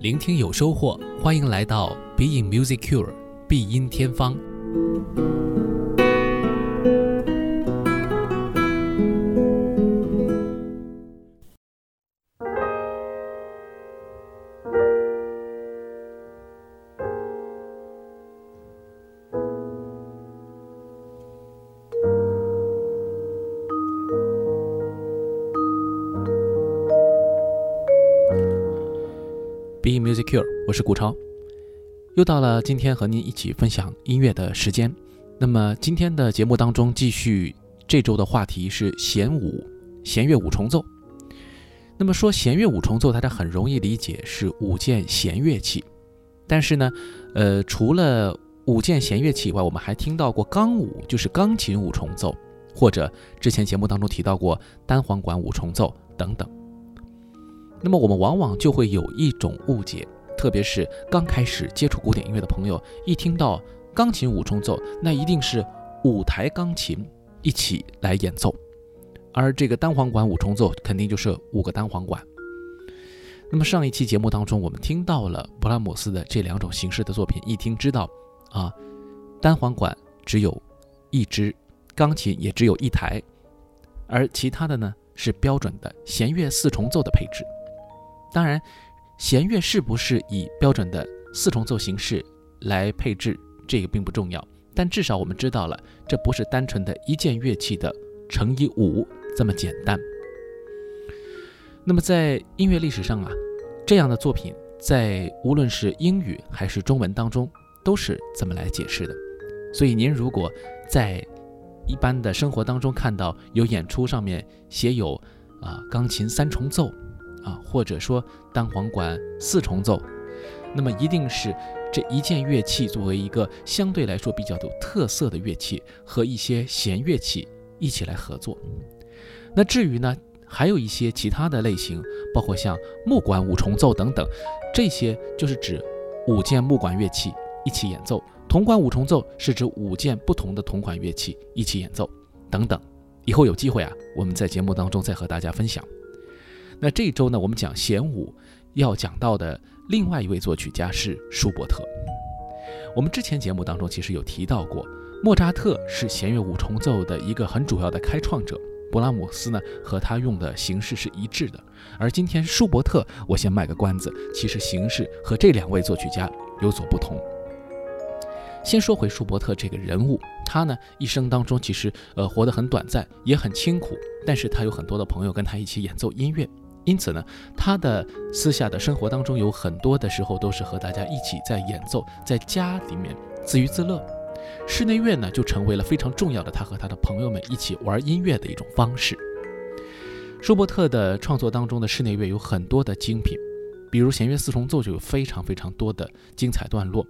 聆听有收获，欢迎来到 Be in Music Cure 必音天方。是顾超，又到了今天和您一起分享音乐的时间。那么今天的节目当中，继续这周的话题是弦五，弦乐五重奏。那么说弦乐五重奏，大家很容易理解是五件弦乐器。但是呢，呃，除了五件弦乐器以外，我们还听到过钢五，就是钢琴五重奏，或者之前节目当中提到过单簧管五重奏等等。那么我们往往就会有一种误解，特别是刚开始接触古典音乐的朋友，一听到钢琴五重奏，那一定是五台钢琴一起来演奏，而这个单簧管五重奏肯定就是五个单簧管。那么上一期节目当中，我们听到了勃拉姆斯的这两种形式的作品，一听知道啊，单簧管只有一支，钢琴也只有一台，而其他的呢是标准的弦乐四重奏的配置。当然，弦乐是不是以标准的四重奏形式来配置，这个并不重要。但至少我们知道了，这不是单纯的一件乐器的乘以五这么简单。那么在音乐历史上啊，这样的作品在无论是英语还是中文当中都是这么来解释的。所以您如果在一般的生活当中看到有演出上面写有啊钢琴三重奏。啊，或者说单簧管四重奏，那么一定是这一件乐器作为一个相对来说比较有特色的乐器，和一些弦乐器一起来合作。那至于呢，还有一些其他的类型，包括像木管五重奏等等，这些就是指五件木管乐器一起演奏；铜管五重奏是指五件不同的铜管乐器一起演奏等等。以后有机会啊，我们在节目当中再和大家分享。那这一周呢，我们讲弦五要讲到的另外一位作曲家是舒伯特。我们之前节目当中其实有提到过，莫扎特是弦乐五重奏的一个很主要的开创者，勃拉姆斯呢和他用的形式是一致的。而今天舒伯特，我先卖个关子，其实形式和这两位作曲家有所不同。先说回舒伯特这个人物，他呢一生当中其实呃活得很短暂，也很清苦，但是他有很多的朋友跟他一起演奏音乐。因此呢，他的私下的生活当中有很多的时候都是和大家一起在演奏，在家里面自娱自乐。室内乐呢就成为了非常重要的他和他的朋友们一起玩音乐的一种方式。舒伯特的创作当中的室内乐有很多的精品，比如弦乐四重奏就有非常非常多的精彩段落。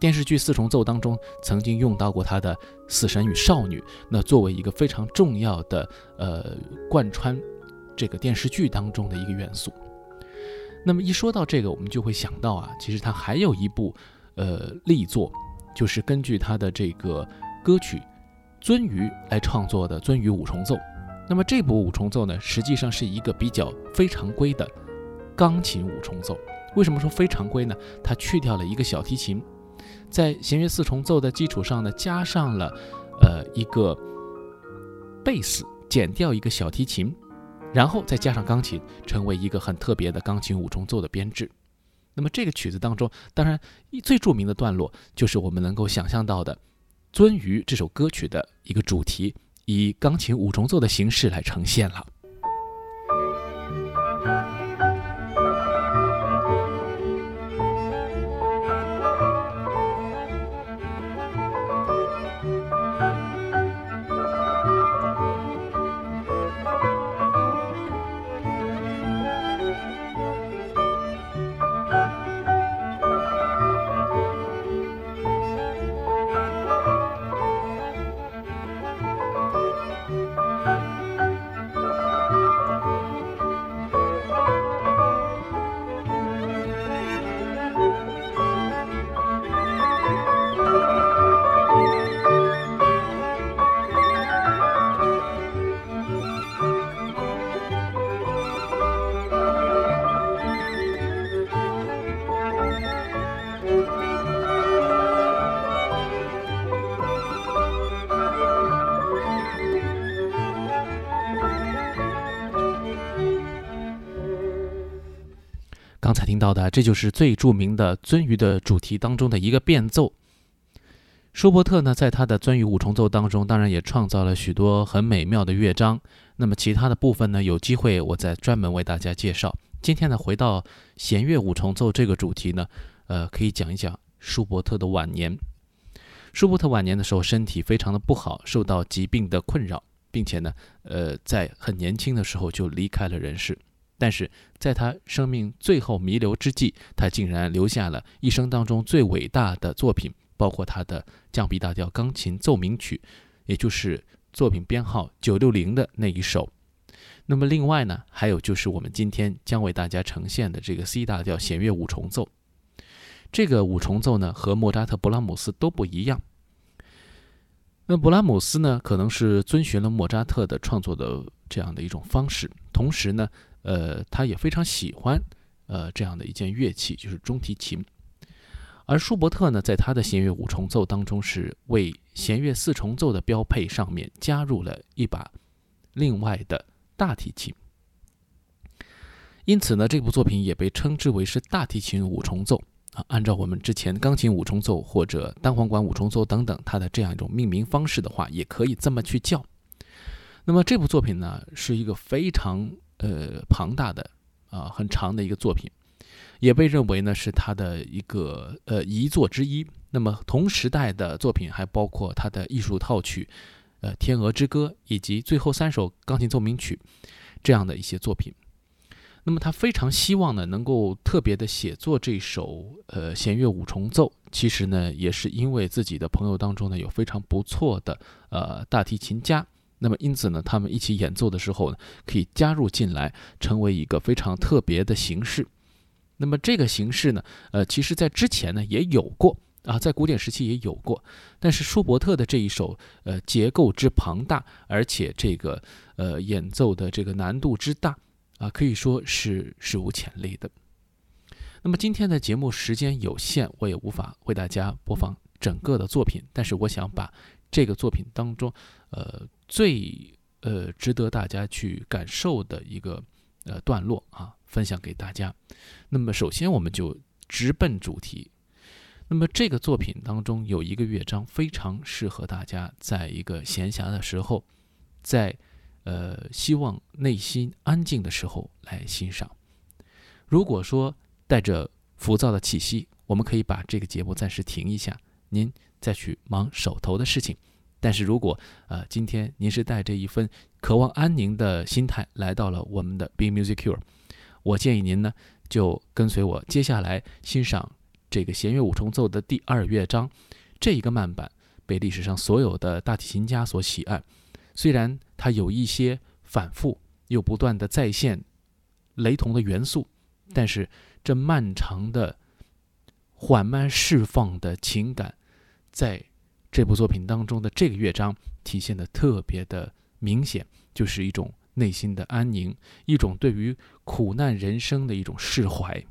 电视剧四重奏当中曾经用到过他的《死神与少女》，那作为一个非常重要的呃贯穿。这个电视剧当中的一个元素。那么一说到这个，我们就会想到啊，其实他还有一部呃力作，就是根据他的这个歌曲《鳟鱼》来创作的《鳟鱼五重奏》。那么这部五重奏呢，实际上是一个比较非常规的钢琴五重奏。为什么说非常规呢？它去掉了一个小提琴，在弦乐四重奏的基础上呢，加上了呃一个贝斯，减掉一个小提琴。然后再加上钢琴，成为一个很特别的钢琴五重奏的编制。那么这个曲子当中，当然最著名的段落就是我们能够想象到的《鳟鱼》这首歌曲的一个主题，以钢琴五重奏的形式来呈现了。到的，这就是最著名的鳟鱼的主题当中的一个变奏。舒伯特呢，在他的鳟鱼五重奏当中，当然也创造了许多很美妙的乐章。那么其他的部分呢，有机会我再专门为大家介绍。今天呢，回到弦乐五重奏这个主题呢，呃，可以讲一讲舒伯特的晚年。舒伯特晚年的时候，身体非常的不好，受到疾病的困扰，并且呢，呃，在很年轻的时候就离开了人世。但是在他生命最后弥留之际，他竟然留下了一生当中最伟大的作品，包括他的降 B 大调钢琴奏鸣曲，也就是作品编号九六零的那一首。那么另外呢，还有就是我们今天将为大家呈现的这个 C 大调弦乐五重奏。这个五重奏呢，和莫扎特、勃拉姆斯都不一样。那勃拉姆斯呢，可能是遵循了莫扎特的创作的这样的一种方式，同时呢，呃，他也非常喜欢呃这样的一件乐器，就是中提琴。而舒伯特呢，在他的弦乐五重奏当中，是为弦乐四重奏的标配上面加入了一把另外的大提琴。因此呢，这部作品也被称之为是大提琴五重奏。啊，按照我们之前钢琴五重奏或者单簧管五重奏等等它的这样一种命名方式的话，也可以这么去叫。那么这部作品呢，是一个非常呃庞大的啊很长的一个作品，也被认为呢是他的一个呃遗作之一。那么同时代的作品还包括他的艺术套曲，呃《天鹅之歌》以及最后三首钢琴奏鸣曲这样的一些作品。那么他非常希望呢，能够特别的写作这首呃弦乐五重奏。其实呢，也是因为自己的朋友当中呢有非常不错的呃大提琴家，那么因此呢，他们一起演奏的时候呢，可以加入进来，成为一个非常特别的形式。那么这个形式呢，呃，其实在之前呢也有过啊，在古典时期也有过，但是舒伯特的这一首呃结构之庞大，而且这个呃演奏的这个难度之大。啊，可以说是史无前例的。那么今天的节目时间有限，我也无法为大家播放整个的作品。但是我想把这个作品当中，呃，最呃值得大家去感受的一个呃段落啊，分享给大家。那么首先我们就直奔主题。那么这个作品当中有一个乐章非常适合大家在一个闲暇的时候，在。呃，希望内心安静的时候来欣赏。如果说带着浮躁的气息，我们可以把这个节目暂时停一下，您再去忙手头的事情。但是如果呃今天您是带着一份渴望安宁的心态来到了我们的 Be Music Cure，我建议您呢就跟随我接下来欣赏这个弦乐五重奏的第二乐章。这一个慢板被历史上所有的大提琴家所喜爱。虽然它有一些反复又不断的再现雷同的元素，但是这漫长的缓慢释放的情感，在这部作品当中的这个乐章体现的特别的明显，就是一种内心的安宁，一种对于苦难人生的一种释怀。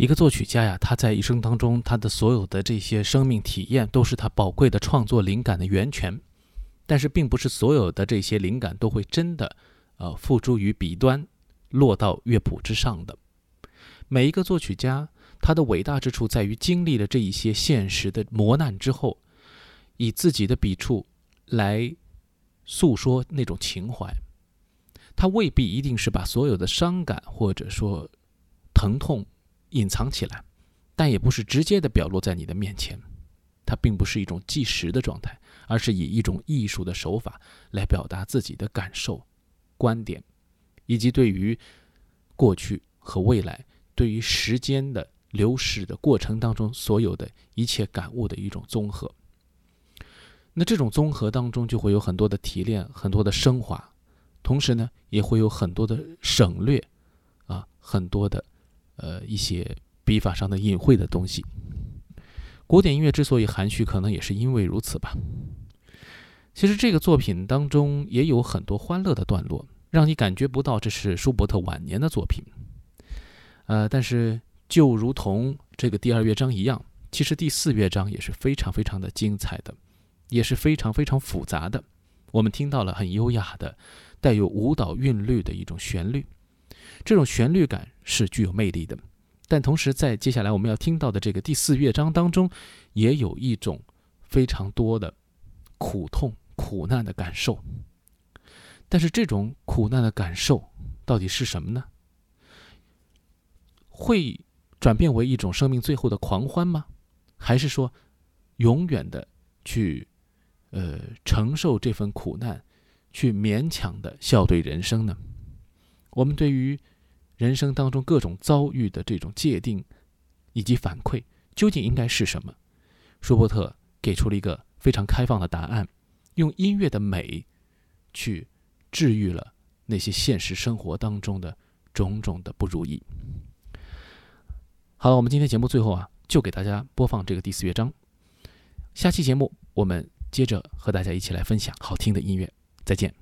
一个作曲家呀，他在一生当中，他的所有的这些生命体验，都是他宝贵的创作灵感的源泉。但是，并不是所有的这些灵感都会真的，呃，付诸于笔端，落到乐谱之上的。每一个作曲家，他的伟大之处在于经历了这一些现实的磨难之后，以自己的笔触来诉说那种情怀。他未必一定是把所有的伤感或者说疼痛。隐藏起来，但也不是直接的表露在你的面前。它并不是一种计时的状态，而是以一种艺术的手法来表达自己的感受、观点，以及对于过去和未来、对于时间的流逝的过程当中所有的一切感悟的一种综合。那这种综合当中就会有很多的提炼、很多的升华，同时呢，也会有很多的省略，啊，很多的。呃，一些笔法上的隐晦的东西。古典音乐之所以含蓄，可能也是因为如此吧。其实这个作品当中也有很多欢乐的段落，让你感觉不到这是舒伯特晚年的作品。呃，但是就如同这个第二乐章一样，其实第四乐章也是非常非常的精彩的，也是非常非常复杂的。我们听到了很优雅的、带有舞蹈韵律的一种旋律。这种旋律感是具有魅力的，但同时在接下来我们要听到的这个第四乐章当中，也有一种非常多的苦痛、苦难的感受。但是这种苦难的感受到底是什么呢？会转变为一种生命最后的狂欢吗？还是说永远的去呃承受这份苦难，去勉强的笑对人生呢？我们对于人生当中各种遭遇的这种界定以及反馈，究竟应该是什么？舒伯特给出了一个非常开放的答案，用音乐的美去治愈了那些现实生活当中的种种的不如意。好了，我们今天节目最后啊，就给大家播放这个第四乐章。下期节目我们接着和大家一起来分享好听的音乐。再见。